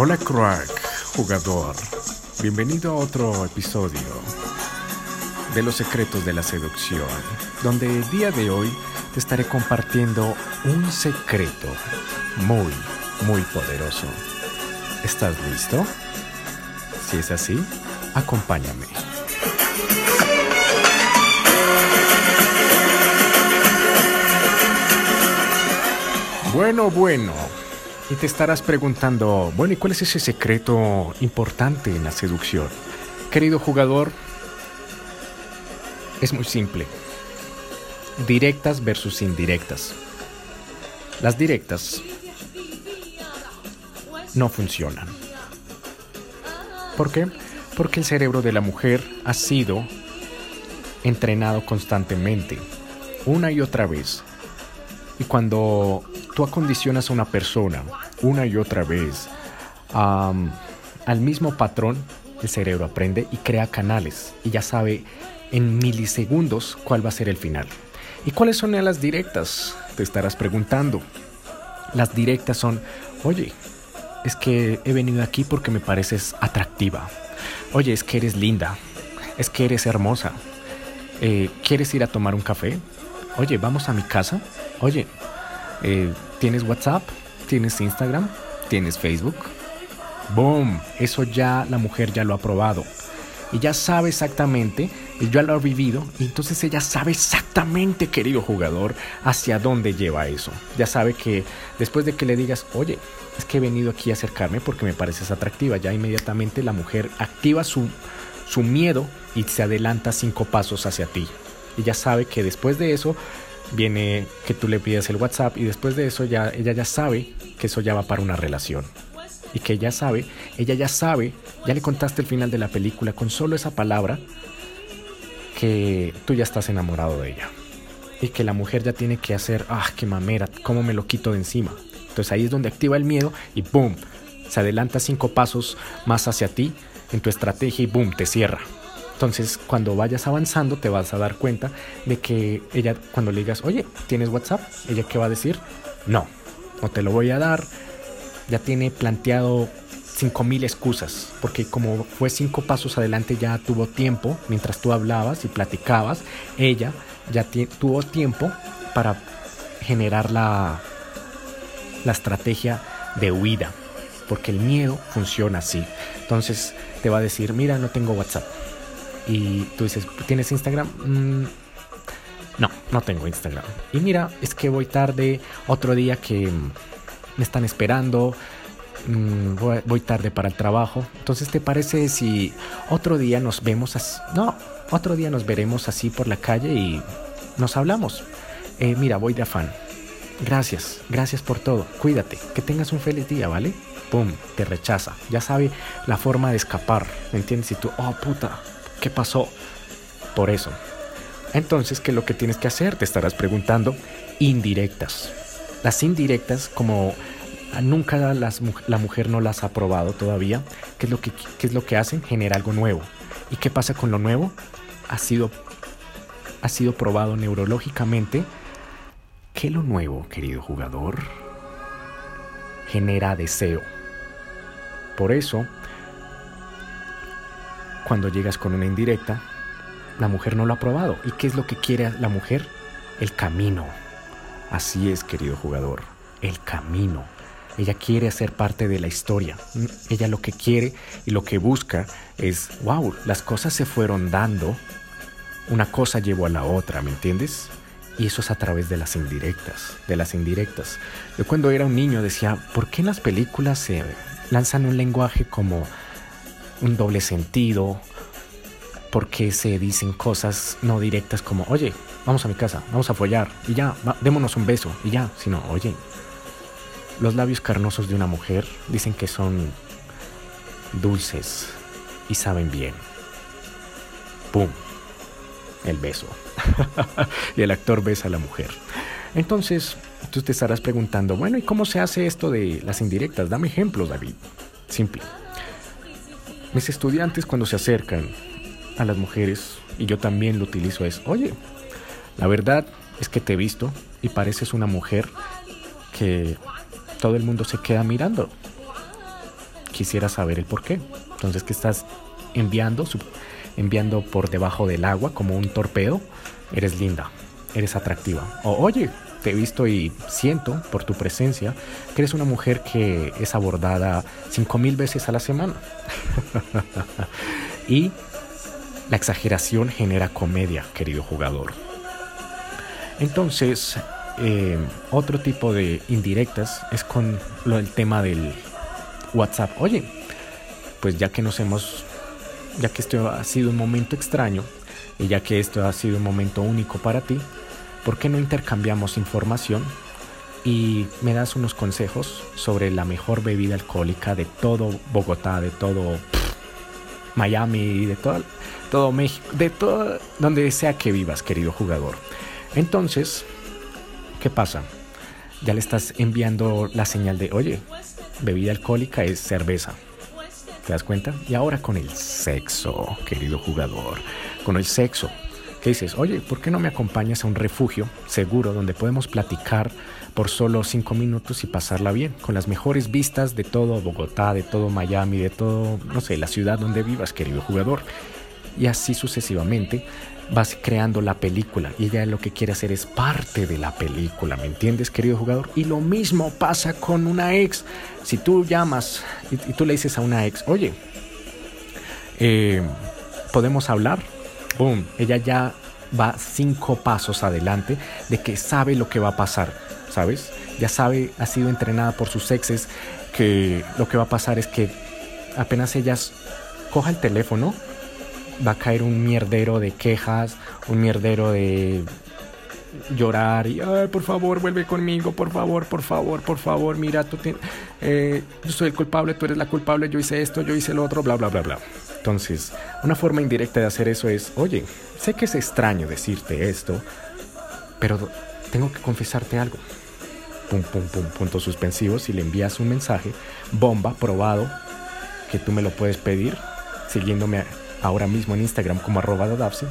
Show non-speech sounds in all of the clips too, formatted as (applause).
Hola crack, jugador. Bienvenido a otro episodio de Los Secretos de la Seducción, donde el día de hoy te estaré compartiendo un secreto muy, muy poderoso. ¿Estás listo? Si es así, acompáñame. Bueno, bueno. Y te estarás preguntando, bueno, ¿y cuál es ese secreto importante en la seducción? Querido jugador, es muy simple. Directas versus indirectas. Las directas no funcionan. ¿Por qué? Porque el cerebro de la mujer ha sido entrenado constantemente, una y otra vez. Y cuando tú acondicionas a una persona una y otra vez al mismo patrón, el cerebro aprende y crea canales y ya sabe en milisegundos cuál va a ser el final. ¿Y cuáles son las directas? Te estarás preguntando. Las directas son, oye, es que he venido aquí porque me pareces atractiva. Oye, es que eres linda. Es que eres hermosa. Eh, ¿Quieres ir a tomar un café? Oye, vamos a mi casa. Oye, eh, ¿Tienes WhatsApp? ¿Tienes Instagram? ¿Tienes Facebook? ¡Boom! Eso ya la mujer ya lo ha probado. Y ya sabe exactamente, y ya lo ha vivido, y entonces ella sabe exactamente, querido jugador, hacia dónde lleva eso. Ya sabe que después de que le digas, oye, es que he venido aquí a acercarme porque me pareces atractiva, ya inmediatamente la mujer activa su, su miedo y se adelanta cinco pasos hacia ti. Y ya sabe que después de eso viene que tú le pides el WhatsApp y después de eso ya ella ya sabe que eso ya va para una relación. Y que ella sabe, ella ya sabe, ya le contaste el final de la película con solo esa palabra que tú ya estás enamorado de ella. Y que la mujer ya tiene que hacer, ah, qué mamera, cómo me lo quito de encima. Entonces ahí es donde activa el miedo y boom, se adelanta cinco pasos más hacia ti en tu estrategia y boom, te cierra. Entonces, cuando vayas avanzando, te vas a dar cuenta de que ella, cuando le digas, oye, ¿tienes WhatsApp? Ella, ¿qué va a decir? No, no te lo voy a dar. Ya tiene planteado mil excusas, porque como fue cinco pasos adelante, ya tuvo tiempo, mientras tú hablabas y platicabas, ella ya tuvo tiempo para generar la, la estrategia de huida, porque el miedo funciona así. Entonces te va a decir, mira, no tengo WhatsApp y tú dices, ¿tienes Instagram? Mm, no, no tengo Instagram. Y mira, es que voy tarde, otro día que me están esperando, mm, voy, tarde para el trabajo. Entonces, ¿te parece si otro día nos vemos así? No, otro día nos veremos así por la calle y nos hablamos. Eh, mira, voy de afán. Gracias, gracias por todo. Cuídate, que tengas un feliz día, ¿vale? Pum, te rechaza. Ya sabe la forma de escapar, ¿me entiendes? Y tú, oh puta, ¿Qué pasó? Por eso. Entonces, ¿qué es lo que tienes que hacer? Te estarás preguntando. Indirectas. Las indirectas, como nunca la mujer no las ha probado todavía, ¿qué es, lo que, es lo que hacen? Genera algo nuevo. ¿Y qué pasa con lo nuevo? Ha sido, ha sido probado neurológicamente que lo nuevo, querido jugador, genera deseo. Por eso, cuando llegas con una indirecta, la mujer no lo ha probado. ¿Y qué es lo que quiere la mujer? El camino. Así es, querido jugador, el camino. Ella quiere ser parte de la historia. Ella lo que quiere y lo que busca es, wow, las cosas se fueron dando. Una cosa llevó a la otra, ¿me entiendes? Y eso es a través de las indirectas, de las indirectas. Yo cuando era un niño decía, ¿por qué en las películas se lanzan un lenguaje como un doble sentido, porque se dicen cosas no directas como, oye, vamos a mi casa, vamos a follar, y ya, démonos un beso, y ya, sino, oye, los labios carnosos de una mujer dicen que son dulces y saben bien. ¡Pum! El beso. (laughs) y el actor besa a la mujer. Entonces, tú te estarás preguntando, bueno, ¿y cómo se hace esto de las indirectas? Dame ejemplos, David. Simple. Mis estudiantes cuando se acercan a las mujeres, y yo también lo utilizo, es, oye, la verdad es que te he visto y pareces una mujer que todo el mundo se queda mirando. quisiera saber el por qué. Entonces, ¿qué estás enviando? enviando por debajo del agua como un torpedo. Eres linda, eres atractiva. O oye, he visto y siento por tu presencia que eres una mujer que es abordada cinco mil veces a la semana. (laughs) y la exageración genera comedia, querido jugador. Entonces, eh, otro tipo de indirectas es con lo del tema del WhatsApp. Oye, pues ya que nos hemos, ya que esto ha sido un momento extraño y ya que esto ha sido un momento único para ti, ¿por qué no intercambiamos información y me das unos consejos sobre la mejor bebida alcohólica de todo Bogotá, de todo Miami, de todo, todo México, de todo donde sea que vivas, querido jugador? Entonces, ¿qué pasa? Ya le estás enviando la señal de, oye, bebida alcohólica es cerveza. ¿Te das cuenta? Y ahora con el sexo, querido jugador, con el sexo. ¿Qué dices? Oye, ¿por qué no me acompañas a un refugio seguro donde podemos platicar por solo cinco minutos y pasarla bien, con las mejores vistas de todo Bogotá, de todo Miami, de todo, no sé, la ciudad donde vivas, querido jugador? Y así sucesivamente vas creando la película y ella lo que quiere hacer es parte de la película, ¿me entiendes, querido jugador? Y lo mismo pasa con una ex. Si tú llamas y, tú le dices a una ex, oye, eh, ¿podemos hablar? Boom, ella ya va cinco pasos adelante de que sabe lo que va a pasar, ¿sabes? Ya sabe, ha sido entrenada por sus exes que lo que va a pasar es que apenas ellas coja el teléfono, va a caer un mierdero de quejas, un mierdero de llorar y, ay, por favor, vuelve conmigo, por favor, por favor, por favor, mira, tú eh, yo soy el culpable, tú eres la culpable, yo hice esto, yo hice lo otro, bla, bla, bla, bla. Entonces, una forma indirecta de hacer eso es, oye, sé que es extraño decirte esto, pero tengo que confesarte algo. Pum, pum, pum, puntos suspensivos y le envías un mensaje, bomba, probado, que tú me lo puedes pedir, siguiéndome ahora mismo en Instagram como arroba dadapsi,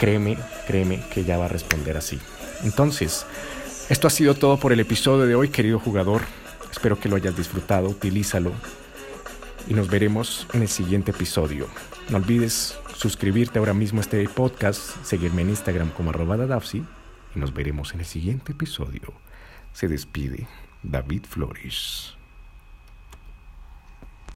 créeme, créeme que ya va a responder así. Entonces, esto ha sido todo por el episodio de hoy, querido jugador. Espero que lo hayas disfrutado, utilízalo y nos veremos en el siguiente episodio. No olvides suscribirte ahora mismo a este podcast, seguirme en Instagram como arroba dadapsi y nos veremos en el siguiente episodio. Se despide David Flores.